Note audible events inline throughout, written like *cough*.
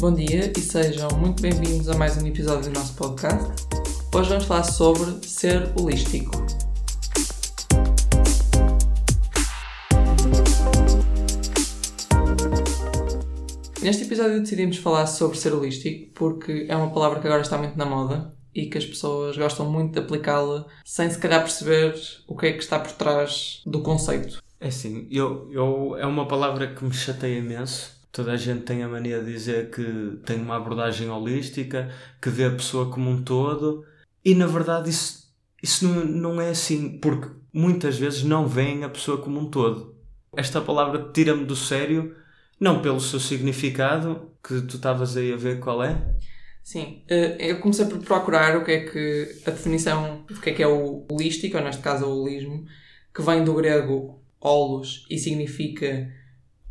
Bom dia e sejam muito bem-vindos a mais um episódio do nosso podcast. Hoje vamos falar sobre ser holístico. Neste episódio decidimos falar sobre ser holístico porque é uma palavra que agora está muito na moda e que as pessoas gostam muito de aplicá-la sem se calhar perceber o que é que está por trás do conceito. É assim, eu, eu, é uma palavra que me chateia imenso. Toda a gente tem a mania de dizer que tem uma abordagem holística, que vê a pessoa como um todo, e na verdade isso, isso não, não é assim, porque muitas vezes não veem a pessoa como um todo. Esta palavra tira-me do sério, não pelo seu significado, que tu estavas aí a ver qual é. Sim, eh, eu comecei por procurar o que é que a definição do que é que é o holístico, ou neste caso o holismo, que vem do grego holos e significa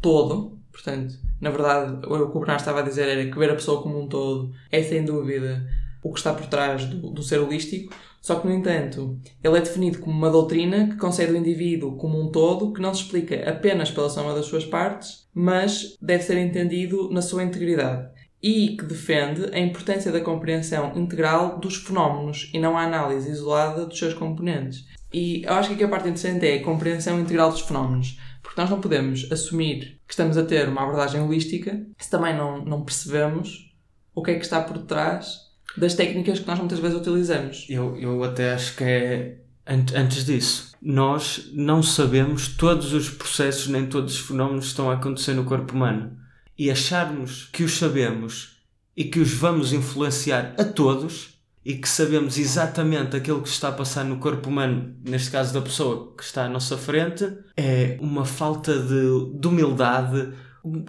todo, portanto, na verdade, o que o Bernardo estava a dizer era que ver a pessoa como um todo é sem dúvida o que está por trás do, do ser holístico, só que, no entanto, ele é definido como uma doutrina que concede o indivíduo como um todo, que não se explica apenas pela soma das suas partes, mas deve ser entendido na sua integridade. E que defende a importância da compreensão integral dos fenómenos e não a análise isolada dos seus componentes. E eu acho que aqui a parte interessante é a compreensão integral dos fenómenos. Porque nós não podemos assumir que estamos a ter uma abordagem holística se também não, não percebemos o que é que está por trás das técnicas que nós muitas vezes utilizamos. Eu, eu até acho que é antes disso. Nós não sabemos todos os processos nem todos os fenómenos que estão a acontecer no corpo humano. E acharmos que os sabemos e que os vamos influenciar a todos e que sabemos exatamente aquilo que está a passar no corpo humano, neste caso da pessoa que está à nossa frente, é uma falta de, de humildade,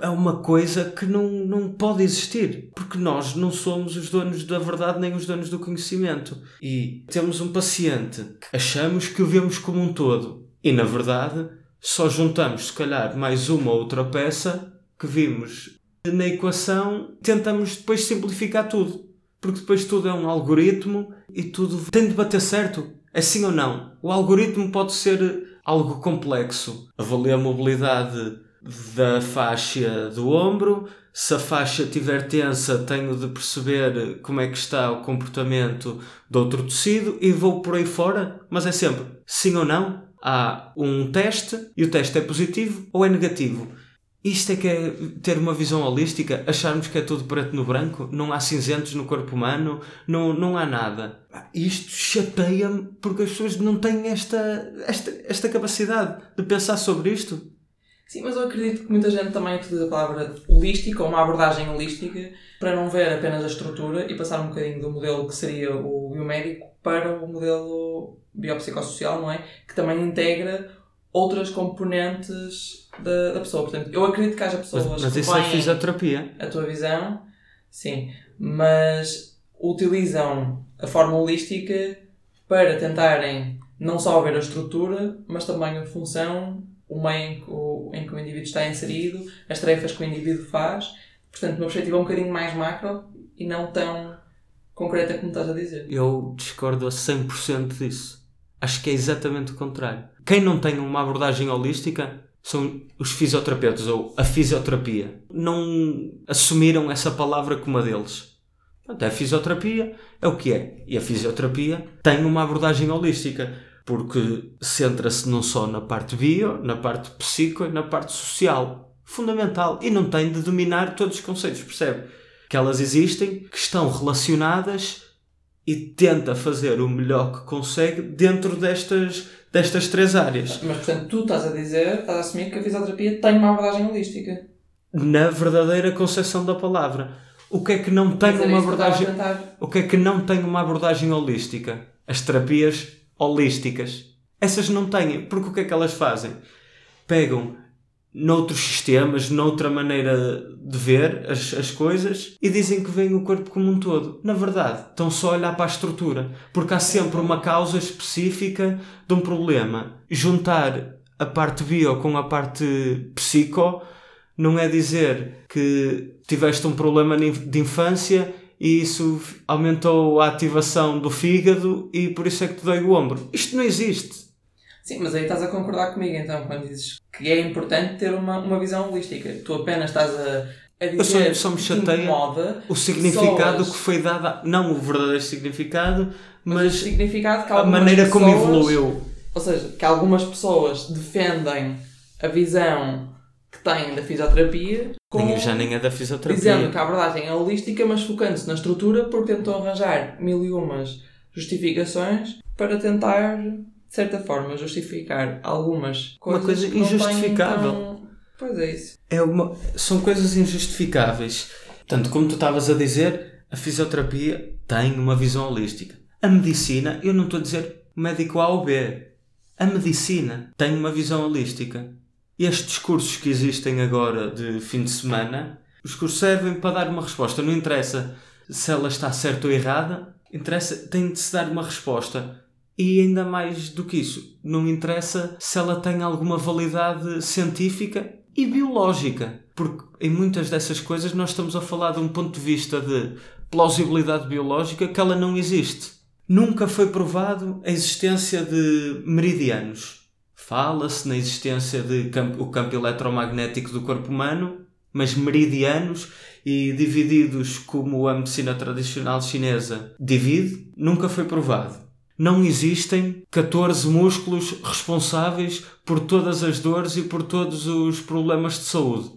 é uma coisa que não, não pode existir, porque nós não somos os donos da verdade nem os donos do conhecimento. E temos um paciente que achamos que o vemos como um todo, e na verdade só juntamos, se calhar, mais uma ou outra peça que vimos na equação, tentamos depois simplificar tudo porque depois tudo é um algoritmo e tudo tem de bater certo. É sim ou não? O algoritmo pode ser algo complexo. Avaliar a mobilidade da faixa do ombro. Se a faixa estiver tensa, tenho de perceber como é que está o comportamento do outro tecido e vou por aí fora. Mas é sempre sim ou não. Há um teste e o teste é positivo ou é negativo. Isto é que é ter uma visão holística, acharmos que é tudo preto no branco, não há cinzentos no corpo humano, não, não há nada. Isto chateia-me porque as pessoas não têm esta, esta, esta capacidade de pensar sobre isto. Sim, mas eu acredito que muita gente também utiliza a palavra holística ou uma abordagem holística para não ver apenas a estrutura e passar um bocadinho do modelo que seria o biomédico para o modelo biopsicossocial, não é? Que também integra outras componentes da, da pessoa. Portanto, eu acredito que haja pessoas mas, mas que isso é fisioterapia. A tua visão, sim, mas utilizam a forma holística para tentarem não só ver a estrutura, mas também a função, o meio em que o, em que o indivíduo está inserido, as tarefas que o indivíduo faz. Portanto, o meu objetivo é um bocadinho mais macro e não tão concreta como estás a dizer. Eu discordo a 100% disso. Acho que é exatamente o contrário. Quem não tem uma abordagem holística são os fisioterapeutas ou a fisioterapia. Não assumiram essa palavra como a deles. Portanto, a fisioterapia é o que é. E a fisioterapia tem uma abordagem holística, porque centra-se não só na parte bio, na parte psico e na parte social. Fundamental. E não tem de dominar todos os conceitos, percebe? Que elas existem, que estão relacionadas e tenta fazer o melhor que consegue dentro destas, destas três áreas. Mas, portanto, tu estás a dizer, estás a assumir que a fisioterapia tem uma abordagem holística. Na verdadeira concepção da palavra. O que é que não tem uma abordagem. O que é que não tem uma abordagem holística? As terapias holísticas. Essas não têm. Porque o que é que elas fazem? Pegam noutros sistemas, noutra maneira de ver as, as coisas e dizem que veem o corpo como um todo. Na verdade, estão só a olhar para a estrutura, porque há sempre uma causa específica de um problema. Juntar a parte bio com a parte psico não é dizer que tiveste um problema de infância e isso aumentou a ativação do fígado e por isso é que te dói o ombro. Isto não existe. Sim, mas aí estás a concordar comigo então, quando dizes que é importante ter uma, uma visão holística. Tu apenas estás a, a Eu só, dizer só me que chateia incomoda, o significado pessoas- que foi dado, a- não o verdadeiro significado, mas, mas significado que a maneira como pessoas- evoluiu. Ou seja, que algumas pessoas defendem a visão que têm da fisioterapia com, Nem, já nem é da fisioterapia. dizendo que a abordagem é holística, mas focando-se na estrutura porque tentam arranjar mil e umas justificações para tentar, de certa forma, justificar algumas coisas coisa que não têm, injustificável. então- Pois é isso. É uma, são coisas injustificáveis. Tanto como tu estavas a dizer, a fisioterapia tem uma visão holística. A medicina, eu não estou a dizer médico A ou B. A medicina tem uma visão holística. Estes discursos que existem agora de fim de semana, os discursos servem para dar uma resposta. Não interessa se ela está certa ou errada, interessa, tem de se dar uma resposta. E ainda mais do que isso, não interessa se ela tem alguma validade científica e biológica. Porque em muitas dessas coisas nós estamos a falar de um ponto de vista de plausibilidade biológica que ela não existe. Nunca foi provado a existência de meridianos. Fala-se na existência de campo, o campo eletromagnético do corpo humano, mas meridianos e divididos como a medicina tradicional chinesa divide, nunca foi provado. Não existem 14 músculos responsáveis por todas as dores e por todos os problemas de saúde.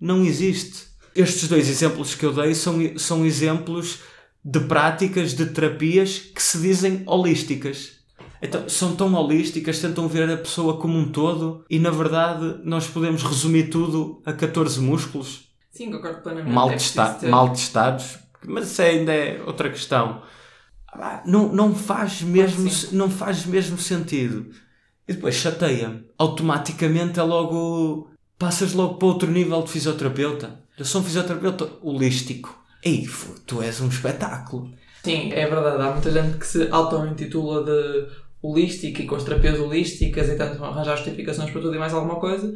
Não existe. Estes dois exemplos que eu dei são, são exemplos de práticas, de terapias que se dizem holísticas. Então, são tão holísticas, tentam ver a pessoa como um todo e, na verdade, nós podemos resumir tudo a 14 músculos Sim, concordo plenamente. mal, É testa mal testados, mas isso ainda é outra questão. Ah, Não, não, faz mesmo, não faz mesmo sentido. E depois chateia-me. Automaticamente é logo. Passas logo para outro nível de fisioterapeuta. Eu sou um fisioterapeuta holístico. Ei, tu és um espetáculo. Sim, é verdade. Há muita gente que se auto-intitula de holística e com as terapias holísticas e tanto arranjar justificações para tudo e mais alguma coisa,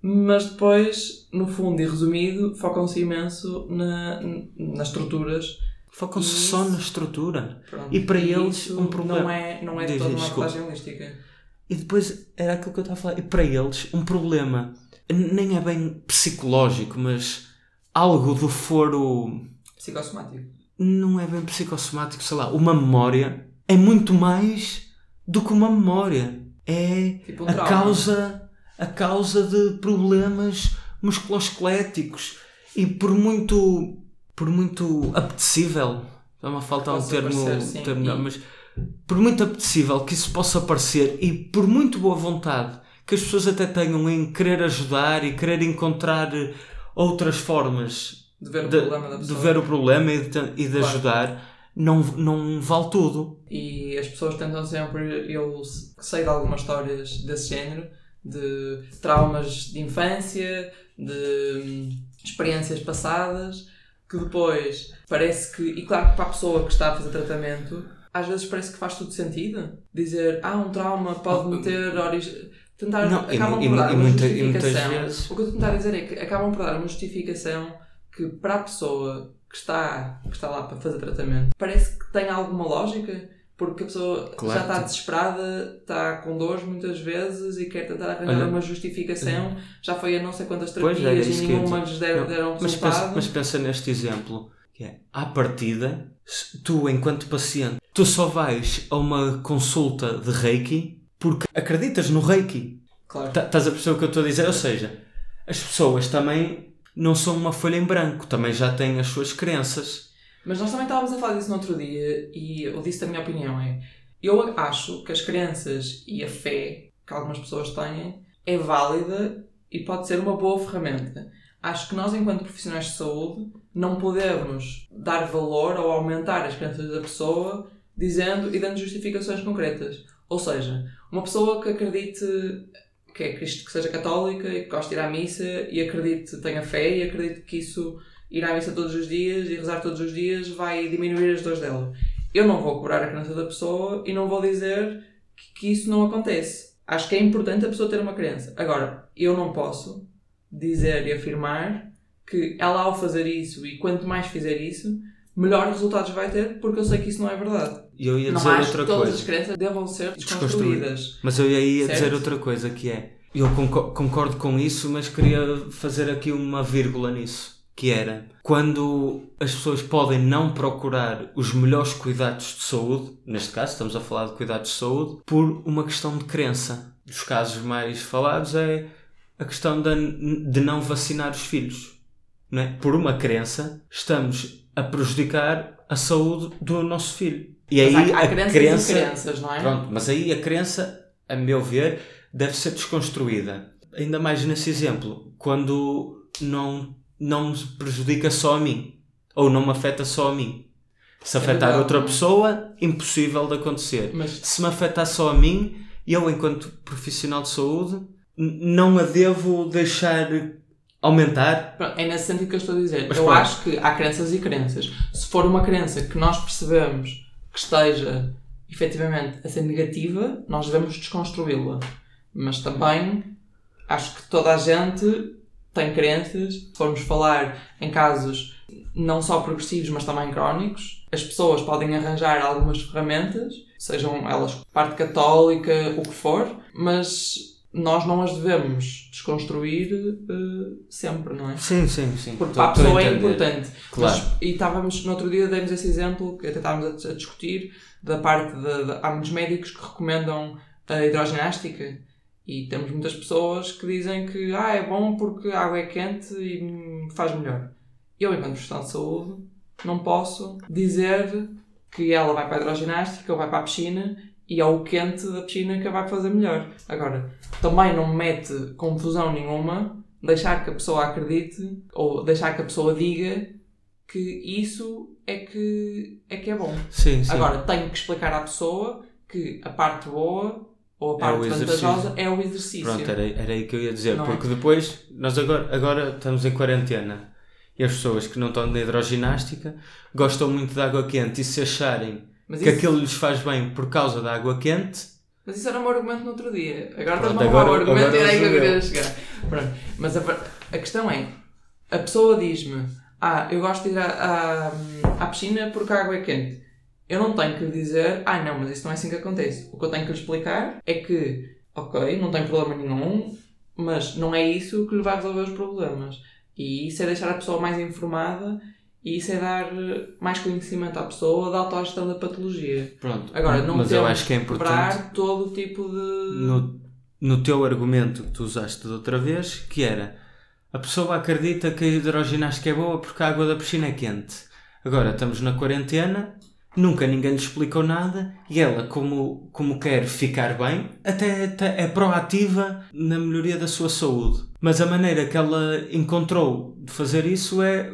mas depois, no fundo e resumido, focam-se imenso na, nas estruturas. Focam-se só na estrutura. Pronto. E para eles, isso um problema- Não é, não é Diz, toda uma abordagem holística. E depois era aquilo que eu estava a falar. E para eles, um problema nem é bem psicológico, mas algo do foro. Psicossomático. não é bem psicossomático, sei lá, uma memória é muito mais do que uma memória. É Tipo um a trauma. causa, a causa de problemas musculoesqueléticos. E por muito, por muito apetecível, está-me a faltar um termo, parecer, sim. termo E- mas por muito apetecível que isso possa parecer e por muito boa vontade que as pessoas até tenham em querer ajudar e querer encontrar outras formas De ver o de, problema de ver o problema e de, e de Claro. ajudar, não, não vale tudo. E as pessoas tentam sempre. Eu sei de algumas histórias desse género, de traumas de infância, de hum, experiências passadas, que depois parece que. E claro que para a pessoa que está a fazer tratamento, às vezes parece que faz tudo sentido. Dizer, ah, um trauma pode ter origem. Tentar. Não, acabam e por dar e uma muita- justificação. vezes- O que eu estou a tentar dizer é que acabam por dar uma justificação que para a pessoa que está, que está lá para fazer tratamento parece que tem alguma lógica porque a pessoa Claro já está desesperada, está com dores muitas vezes e quer tentar arranjar Olha- uma justificação. Já foi a não sei quantas terapias era e nenhuma lhes deram, deram Mas resultado. pensa, mas pensa neste exemplo, que é, à partida, tu, enquanto paciente, tu só vais a uma consulta de Reiki porque acreditas no Reiki. Claro. Tá- Estás a perceber o que eu estou a dizer? Ou seja, as pessoas também não são uma folha em branco, também já têm as suas crenças. Mas nós também estávamos a falar disso no outro dia e eu disse a minha opinião é eu acho que as crenças e a fé que algumas pessoas têm é válida e pode ser uma boa ferramenta. Acho que nós, enquanto profissionais de saúde, não podemos dar valor ou aumentar as crenças da pessoa dizendo e dando justificações concretas. Ou seja, uma pessoa que acredite que é que seja católica e que goste de ir à missa e acredite, tenha fé e acredite que isso ir à missa todos os dias e rezar todos os dias vai diminuir as dores dela. Eu não vou cobrar a crença da pessoa e não vou dizer que, que isso não acontece. Acho que é importante a pessoa ter uma crença. Agora, eu não posso dizer e afirmar que ela ao fazer isso e quanto mais fizer isso, melhores resultados vai ter porque eu sei que isso não é verdade. E eu ia não dizer outra que todas coisa. as crenças devam ser Desconstruídas. Mas eu ia Certo. dizer outra coisa que é. Eu conco- concordo com isso, mas queria fazer aqui uma vírgula nisso. Que era quando as pessoas podem não procurar os melhores cuidados de saúde, neste caso estamos a falar de cuidados de saúde, por uma questão de crença. Dos casos mais falados é a questão de, de não vacinar os filhos. Não é? Por uma crença, estamos a prejudicar a saúde do nosso filho. E mas aí há, há a crenças crença, crenças, não é? Pronto, mas aí a crença, a meu ver, deve ser desconstruída. Ainda mais nesse exemplo, quando não, não me prejudica só a mim, ou não me afeta só a mim. Se é afetar verdade, outra pessoa, impossível de acontecer. Mas... Se me afetar só a mim, eu, enquanto profissional de saúde, não a devo deixar aumentar. É nesse sentido que eu estou a dizer. Mas eu pronto. acho que há crenças e crenças. Se for uma crença que nós percebemos que esteja efetivamente a ser negativa, nós devemos desconstruí-la. Mas também acho que toda a gente tem crenças. Se formos falar em casos não só progressivos, mas também crónicos, as pessoas podem arranjar algumas ferramentas, sejam elas parte católica, o que for, mas nós não as devemos desconstruir uh, sempre, não é? Sim, sim, sim. Porque para a pessoa é importante. Claro. Mas, e estávamos, no outro dia demos esse exemplo, que até estávamos a, a discutir, da parte de, de, Há muitos médicos que recomendam a hidroginástica e temos muitas pessoas que dizem que ah, é bom porque a água é quente e faz melhor. Eu, enquanto profissional de saúde, não posso dizer que ela vai para a hidroginástica ou vai para a piscina e é o quente da piscina que vai fazer melhor. Agora, também não mete confusão nenhuma deixar que a pessoa acredite ou deixar que a pessoa diga que isso é que é, que é bom. Sim, sim. Agora, tenho que explicar à pessoa que a parte boa ou a é parte é vantajosa é o exercício. Pronto, era, era aí que eu ia dizer, não é? porque é? depois, nós agora, agora estamos em quarentena e as pessoas que não estão na hidroginástica gostam muito de água quente e se acharem mas que isso... aquilo lhes faz bem por causa da água quente. Mas isso era um argumento no outro dia. Agora estás-me a roubar o argumento e era aí que eu queria chegar. Pronto. Mas a, a questão é: a pessoa diz-me, ah, eu gosto de ir à, à, à piscina porque a água é quente. Eu não tenho que lhe dizer, ah, não, mas isso não é assim que acontece. O que eu tenho que lhe explicar é que, ok, não tem problema nenhum, mas não é isso que lhe vai resolver os problemas. E isso é deixar a pessoa mais informada e isso é dar eh, mais conhecimento à pessoa da autogestão da patologia. Pronto. Agora, não mas eu acho que é importante todo tipo de. No, no teu argumento que tu usaste de outra vez, que era a pessoa acredita que a hidroginástica é boa porque a água da piscina é quente. Agora estamos na quarentena, nunca ninguém lhe explicou nada e ela, como, como quer ficar bem, até, até é proativa na melhoria da sua saúde. Mas a maneira que ela encontrou de fazer isso é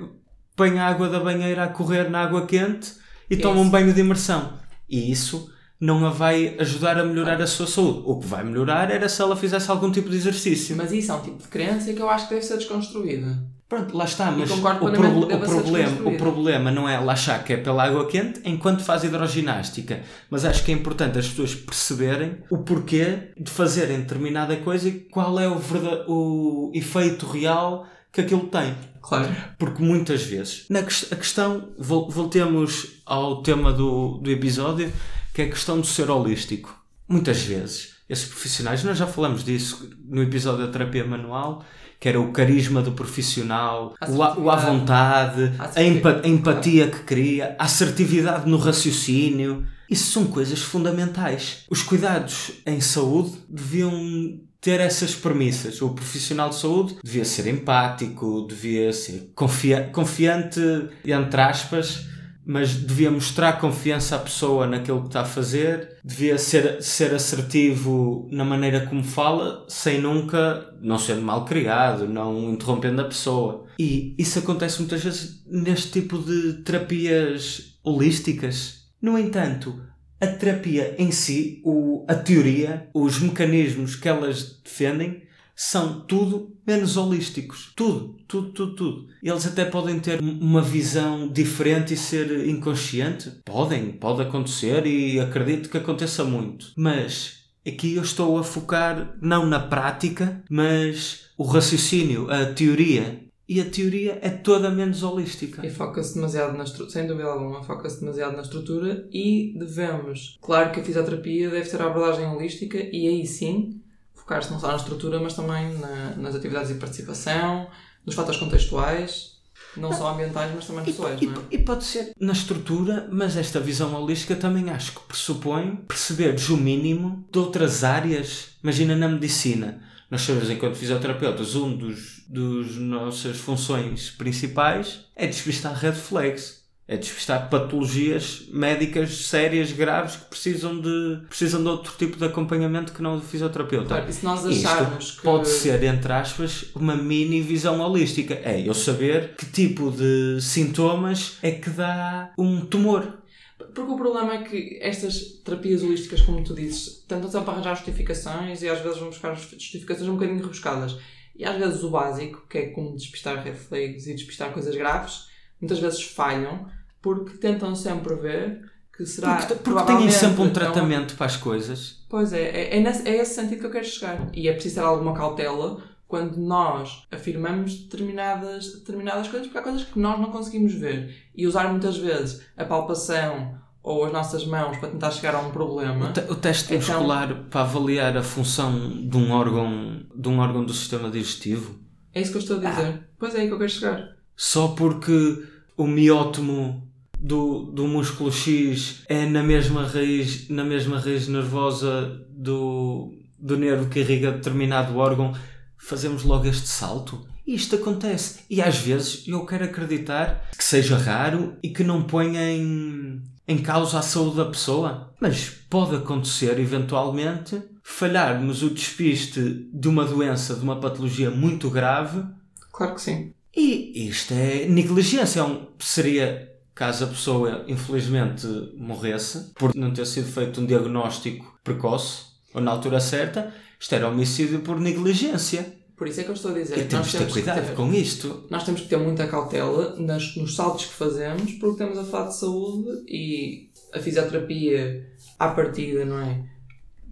põe a água da banheira a correr na água quente e toma um banho de imersão. E isso não a vai ajudar a melhorar a sua saúde. O que vai melhorar era se ela fizesse algum tipo de exercício. Mas isso é um tipo de crença que eu acho que deve ser desconstruída. Pronto, lá está, mas o, proble o, problema, o problema não é lá que é pela água quente enquanto faz hidroginástica. Mas acho que é importante as pessoas perceberem o porquê de fazerem determinada coisa e qual é o, o efeito real que aquilo tem. Claro. Porque muitas vezes, na que, a questão, voltemos ao tema do, do episódio, que é a questão do ser holístico. Muitas vezes, esses profissionais, nós já falamos disso no episódio da terapia manual, que era o carisma do profissional, o, à vontade, a, empa, a empatia que cria, a assertividade no raciocínio. Isso são coisas fundamentais. Os cuidados em saúde deviam ter essas premissas. O profissional de saúde devia ser empático, devia ser confia confiante, entre aspas, mas devia mostrar confiança à pessoa naquilo que está a fazer, devia ser, ser assertivo na maneira como fala, sem nunca, não sendo mal criado, não interrompendo a pessoa. E isso acontece muitas vezes neste tipo de terapias holísticas. No entanto, a terapia em si, o, a teoria, os mecanismos que elas defendem são tudo menos holísticos. Tudo, tudo, tudo, tudo. Eles até podem ter uma visão diferente e ser inconsciente. Podem, pode acontecer e acredito que aconteça muito. Mas aqui eu estou a focar não na prática, mas o raciocínio, a teoria e a teoria é toda menos holística. E foca-se demasiado na estrutura, sem dúvida alguma, foca-se demasiado na estrutura e devemos, claro que a fisioterapia deve ser a abordagem holística e aí sim focar-se não só na estrutura, mas também na, nas atividades de participação, nos fatores contextuais, Não só ambientais, mas também E, pessoais, e- não é? e pode ser na estrutura, mas esta visão holística também acho que pressupõe perceberes o mínimo de outras áreas. Imagina na medicina. Nós sabemos, enquanto fisioterapeutas, um dos, dos nossas funções principais é despistar red flags. É despistar patologias médicas sérias, graves, que precisam de, precisam de outro tipo de acompanhamento que não o do fisioterapeuta. Claro, e se nós Isto acharmos que. Pode ser, entre aspas, uma mini visão holística. É eu saber que tipo de sintomas é que dá um tumor. Porque o problema é que estas terapias holísticas, como tu dizes, tentam sempre arranjar justificações e às vezes vão buscar justificações um bocadinho rebuscadas. E às vezes o básico, que é como despistar red flags e despistar coisas graves, muitas vezes falham porque tentam sempre ver que será. Porque, porque têm sempre um é uma- tratamento para as coisas. Pois é, é, é, nesse, é esse sentido que eu quero chegar. E é preciso ter alguma cautela quando nós afirmamos determinadas, determinadas coisas, porque há coisas que nós não conseguimos ver. E usar muitas vezes a palpação ou as nossas mãos para tentar chegar a um problema. O, te- o teste Então- muscular para avaliar a função de um órgão, de um órgão do sistema digestivo. É isso que eu estou a dizer. Pois é aí que eu quero chegar. Só porque o miótomo do, do músculo X é na mesma raiz, na mesma raiz nervosa do, do nervo que irriga determinado órgão, fazemos logo este salto. E isto acontece. E às vezes eu quero acreditar que seja raro e que não ponha em, em causa a saúde da pessoa. Mas pode acontecer, eventualmente, falharmos o despiste de uma doença, de uma patologia muito grave Claro que sim. E isto é negligência. É um- seria caso a pessoa, infelizmente, morresse por não ter sido feito um diagnóstico precoce ou na altura certa, isto era homicídio por negligência. Por isso é que eu estou a dizer. E que temos nós de ter que cuidado ter- com isto. nós temos que ter muita cautela nas, nos saltos que fazemos, porque estamos a falar de saúde e a fisioterapia, à partida, não é?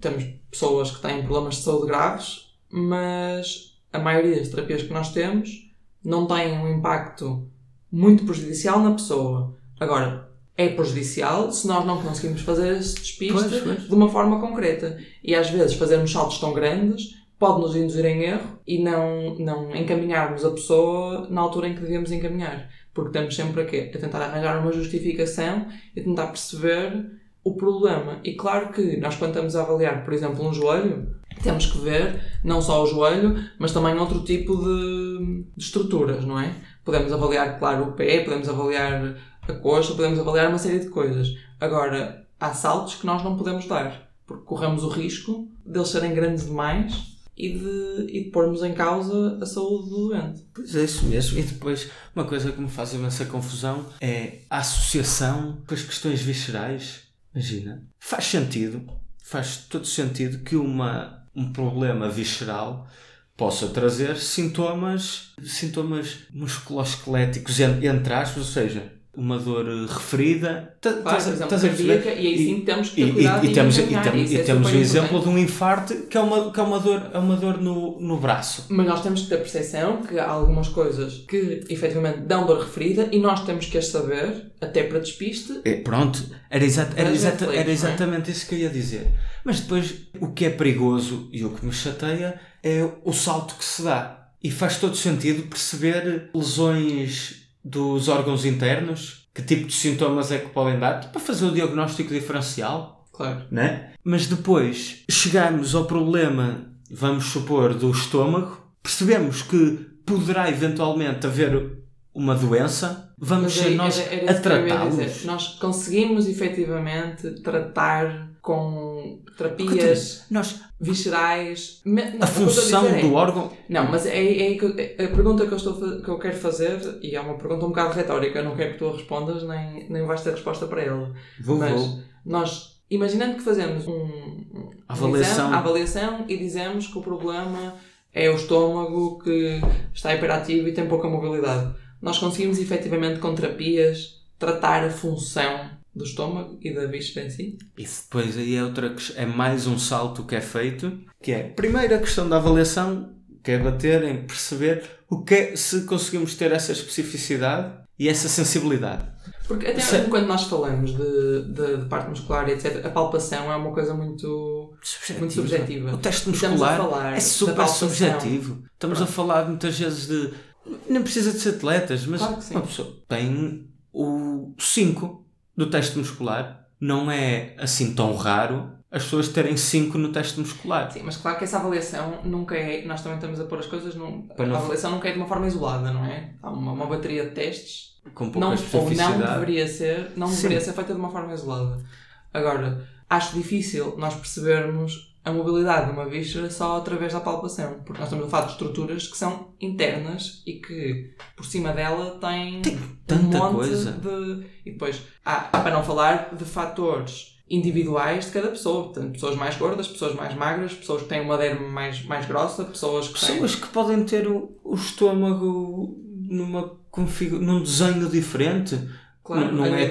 Temos pessoas que têm problemas de saúde graves, mas a maioria das terapias que nós temos não têm um impacto muito prejudicial na pessoa. Agora, é prejudicial se nós não conseguimos fazer esse despiste Pois, pois. de uma forma concreta. E às vezes fazermos saltos tão grandes pode nos induzir em erro e não, não encaminharmos a pessoa na altura em que devemos encaminhar. Porque estamos sempre a, quê? a tentar arranjar uma justificação e tentar perceber o problema. E claro que nós, quando estamos a avaliar, por exemplo, um joelho, temos que ver não só o joelho, mas também outro tipo de, de estruturas, não é? Podemos avaliar, claro, o pé, podemos avaliar a coxa, podemos avaliar uma série de coisas. Agora, há saltos que nós não podemos dar, porque corremos o risco deles serem grandes demais e de, e de pormos em causa a saúde do doente. Pois é isso mesmo. E depois, uma coisa que me faz imensa confusão é a associação com as questões viscerais. Imagina. Faz sentido, faz todo sentido que uma, um problema visceral possa trazer sintomas, sintomas musculoesqueléticos, en- entre aspas, ou seja, uma dor eh, referida. Estás por a- perceber? cardíaca, e aí sim temos que E, ter e- cuidado e temos, e encaminhar, temos, isso e é temos o exemplo de um infarto que é uma, que é uma dor, é uma dor no, no braço. Mas nós temos que ter percepção que há algumas coisas que efetivamente dão dor referida e nós temos que as saber, até para despiste. É, pronto, era, exa- era, exata- era é? exatamente isso que eu ia dizer. Mas depois, o que é perigoso e o que me chateia é o salto que se dá. E faz todo sentido perceber lesões dos órgãos internos, que tipo de sintomas é que podem dar, para fazer o diagnóstico diferencial, Claro. né? Mas depois chegarmos ao problema, vamos supor, do estômago, percebemos que poderá eventualmente haver uma doença, vamos ser nós era- era a tratá-los. Nós conseguimos efetivamente tratar com terapias nós, viscerais. Não, a função é- do órgão. Não, mas é, é a pergunta que eu, estou a que eu quero fazer, e é uma pergunta um bocado retórica, não quero que tu a respondas, nem, nem vais ter resposta para ela. Vou, Mas vou. nós, imaginando que fazemos um, um Avaliação. exame, avaliação e dizemos que o problema é o estômago que está hiperativo e tem pouca mobilidade, nós conseguimos efetivamente com terapias tratar a função do estômago e da víscera em si? Isso depois aí é outra é mais um salto que é feito, que é primeiro a questão da avaliação, que é bater em perceber o que é, se conseguimos ter essa especificidade e essa sensibilidade. Porque até é- quando nós falamos de, de, de parte muscular e etc., a palpação é uma coisa muito, muito subjetiva. O teste muscular é super palpação. subjetivo. Estamos a falar muitas vezes de Nem precisa de ser atletas, mas Claro uma pessoa tem o 5 do teste muscular. Não é assim tão raro as pessoas terem 5 no teste muscular. Sim, mas claro que essa avaliação nunca é. Nós também estamos a pôr as coisas num. A não- avaliação nunca é de uma forma isolada, não é? Há uma, uma bateria de testes Com pouca não, ou não deveria ser, não Sim. deveria ser feita de uma forma isolada. Agora, acho difícil nós percebermos a mobilidade de uma víscera só através da palpação, porque nós estamos a falar de estruturas que são internas e que por cima dela têm tanta um monte coisa. de. E depois, há, para não falar de fatores individuais de cada pessoa, portanto, pessoas mais gordas, pessoas mais magras, pessoas que têm uma derme mais, mais grossa, pessoas que têm. Pessoas que podem ter o, o estômago numa configu- num desenho diferente. Claro, não a é,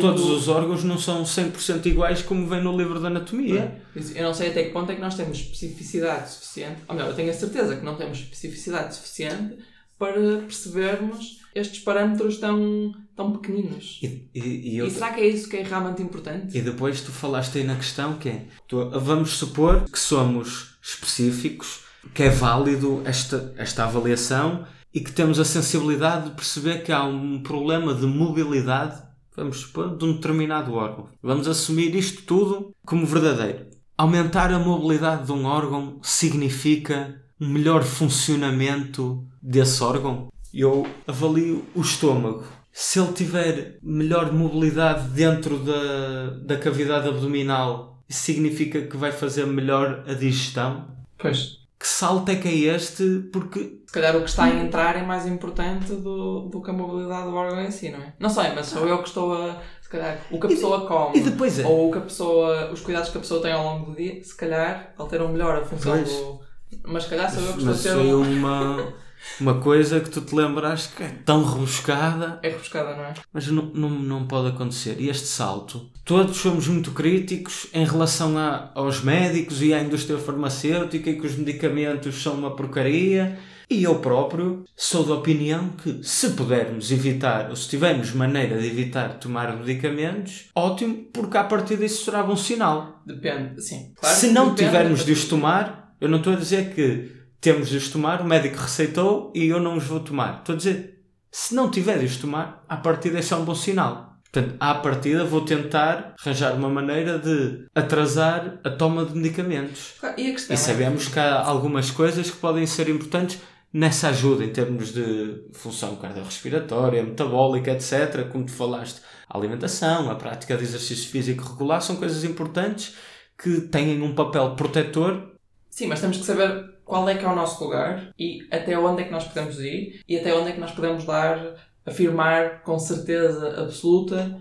todos os órgãos não são 100% iguais como vem no livro de anatomia. Eu não sei até que ponto é que nós temos especificidade suficiente, ou melhor, eu tenho a certeza que não temos especificidade suficiente para percebermos estes parâmetros tão, tão pequeninos. E, e, e E, será que é isso que é realmente importante? e depois tu falaste aí na questão que é, tu- vamos supor que somos específicos, que é válido esta, esta avaliação e que temos a sensibilidade de perceber que há um problema de mobilidade, vamos supor, de um determinado órgão. Vamos assumir isto tudo como verdadeiro. Aumentar a mobilidade de um órgão significa um melhor funcionamento desse órgão? Eu avalio o estômago. Se ele tiver melhor mobilidade dentro da, da cavidade abdominal, significa que vai fazer melhor a digestão? Pois. Que salto é que é este? Porque Se calhar o que está a entrar é mais importante do, do que a mobilidade do órgão em si, não é? Não sei, mas sou eu que estou a. Se calhar, o que a pessoa come. é- Ou o que a pessoa. Os cuidados que a pessoa tem ao longo do dia, se calhar alteram melhor a função Pois. do. Mas se calhar sou eu que estou a mas foi um- uma, *laughs* uma coisa que tu te lembras que é tão rebuscada É rebuscada, não é? Mas não, não, não pode acontecer. E este salto, todos somos muito críticos em relação a- aos médicos e à indústria farmacêutica e que os medicamentos são uma porcaria. E eu próprio sou da opinião que se pudermos evitar, ou se tivermos maneira de evitar tomar medicamentos, ótimo, porque a partir disso será bom sinal. Depende, sim. Claro se não tivermos de os tomar, eu não estou a dizer que temos de os tomar, o médico receitou e eu não os vou tomar. Estou a dizer, se não tiver de os tomar, a partir disso é um bom sinal. Portanto, à partida vou tentar arranjar uma maneira de atrasar a toma de medicamentos. E E sabemos que há algumas coisas que podem ser importantes nessa ajuda em termos de função cardiorrespiratória, metabólica, etc. Como tu falaste, a alimentação, a prática de exercício físico regular são coisas importantes que têm um papel protetor. é... Sim, mas temos que saber qual é que é o nosso lugar e até onde é que nós podemos ir e até onde é que nós podemos dar, afirmar com certeza absoluta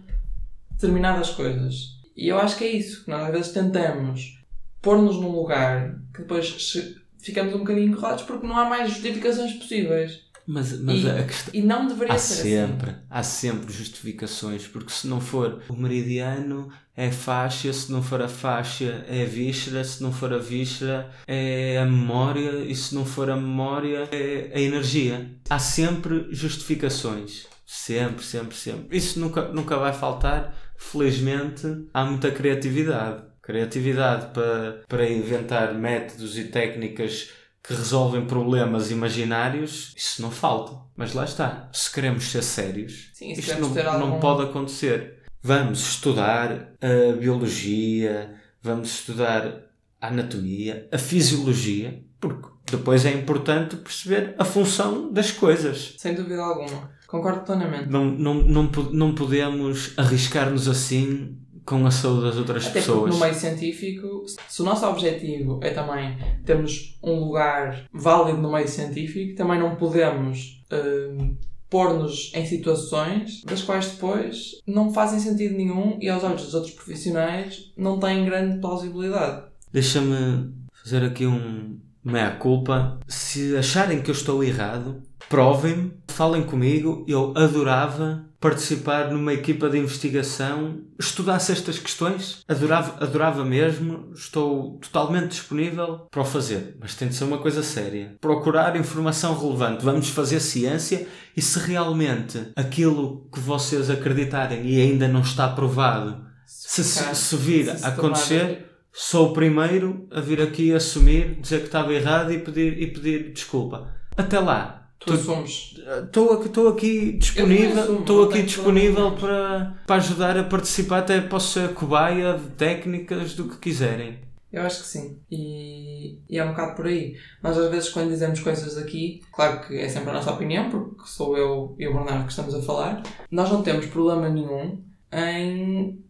determinadas coisas. E eu acho que é isso, que nós às vezes tentamos pôr-nos num lugar que depois ficamos um bocadinho encorrados porque não há mais justificações possíveis. Mas, mas E- a questão. E não deveria Há ser sempre, assim. há sempre justificações, porque se não for o meridiano é faixa, se não for a faixa é a víscera, se não for a víscera é a memória e se não for a memória é a energia. Há sempre justificações. Sempre, sempre, sempre. Isso nunca, nunca vai faltar. Felizmente há muita criatividade. Criatividade para, para inventar métodos e técnicas que resolvem problemas imaginários, isso não falta. Mas lá está. Se queremos ser sérios, Sim, se isto não, não algum- pode acontecer. Vamos estudar a biologia, vamos estudar a anatomia, a fisiologia, porque depois é importante perceber a função das coisas. Sem dúvida alguma. Concordo plenamente. Não, não, não, não podemos arriscar-nos assim com a saúde das outras Até pessoas. no meio científico, se o nosso objetivo é também termos um lugar válido no meio científico, também não podemos hum, pôr-nos em situações das quais depois não fazem sentido nenhum e aos olhos dos outros profissionais não têm grande plausibilidade. Deixa-me fazer aqui um meia-culpa. Se acharem que eu estou errado, provem-me, falem comigo. Eu adorava participar numa equipa de investigação, estudasse estas questões. Adorava, adorava mesmo. Estou totalmente disponível para o fazer. Mas tem de ser uma coisa séria. Procurar informação relevante. Vamos fazer ciência e se realmente aquilo que vocês acreditarem e ainda não está provado se, se, se vir a acontecer, sou o primeiro a vir aqui assumir, dizer que estava errado e pedir, e pedir desculpa. Até lá, Tu assumes. Estou aqui disponível, estou aqui disponível para, para ajudar a participar, até posso ser cobaia de técnicas do que quiserem. Eu acho que sim. E, e é um bocado por aí. Nós às vezes quando dizemos coisas aqui, claro que é sempre a nossa opinião, porque sou eu e o Bernardo que estamos a falar, nós não temos problema nenhum em,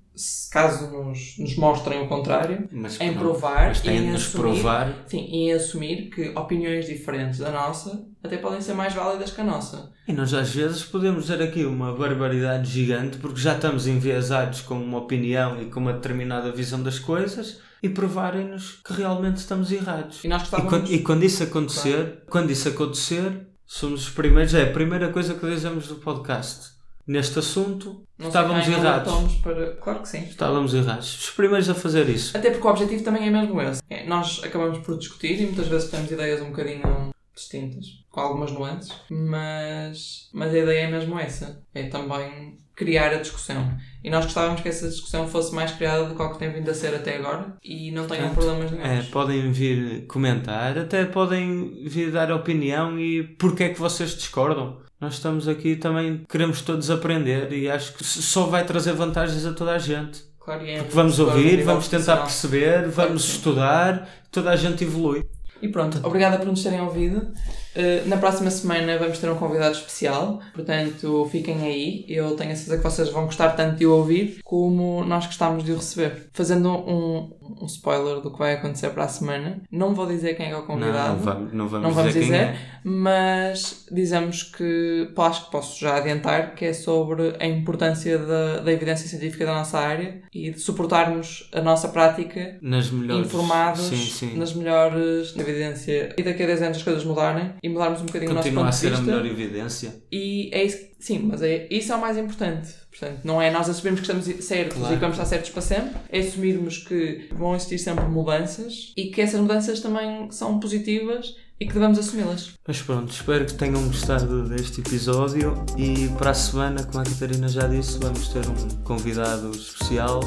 caso nos, nos mostrem o contrário, Mas, em não- provar mas e em assumir, provar. sim, em assumir que opiniões diferentes da nossa até podem ser mais válidas que a nossa. E nós às vezes podemos dizer aqui uma barbaridade gigante porque já estamos enviesados com uma opinião e com uma determinada visão das coisas e provarem-nos que realmente estamos errados. E nós E quando, e quando isso acontecer, quando isso acontecer, somos os primeiros, é a primeira coisa que dizemos do podcast. Neste assunto, não estávamos ainda errados. Para... Claro que sim. Estávamos errados. Os primeiros a fazer isso. Até porque o objetivo também é mesmo esse. É, nós acabamos por discutir e muitas vezes temos ideias um bocadinho distintas, com algumas nuances, mas, mas a ideia é mesmo essa. É também criar a discussão. E nós gostávamos que essa discussão fosse mais criada do que o que tem vindo a ser até agora e não tenham problemas É, nenhum. podem vir comentar, até podem vir dar opinião e porque é que vocês discordam. Nós estamos aqui também, queremos todos aprender e acho que só vai trazer vantagens a toda a gente. Claro, é Porque vamos ouvir, vamos tentar perceber, vamos estudar, toda a gente evolui. E pronto, obrigada por nos terem ouvido. Uh, na próxima semana vamos ter um convidado especial, portanto fiquem aí. Eu tenho a certeza que vocês vão gostar tanto de o ouvir como nós gostamos de o receber. Fazendo um, um spoiler do que vai acontecer para a semana, não vou dizer quem é, o Não, convidado. não vamos, não vamos, Não vamos dizer, dizer, quem é. mas dizemos que, acho que posso já adiantar, que é sobre a importância da, da evidência científica da nossa área e de suportarmos a nossa prática Nas melhores. informados Sim, sim. nas melhores evidência e daqui a 10 anos as coisas mudarem e mudarmos um bocadinho Continua o a nosso ser ponto a de vista melhor evidência. e é isso sim, mas é, isso é o mais importante portanto, não é nós assumirmos que estamos certos Claro. e que vamos estar certos para sempre é assumirmos que vão existir sempre mudanças e que essas mudanças também são positivas e que devemos assumi-las Mas pronto, espero que tenham gostado deste episódio e para a semana, como a Catarina já disse, vamos ter um convidado especial.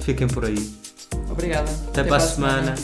Fiquem por aí. obrigada Até, para a semana.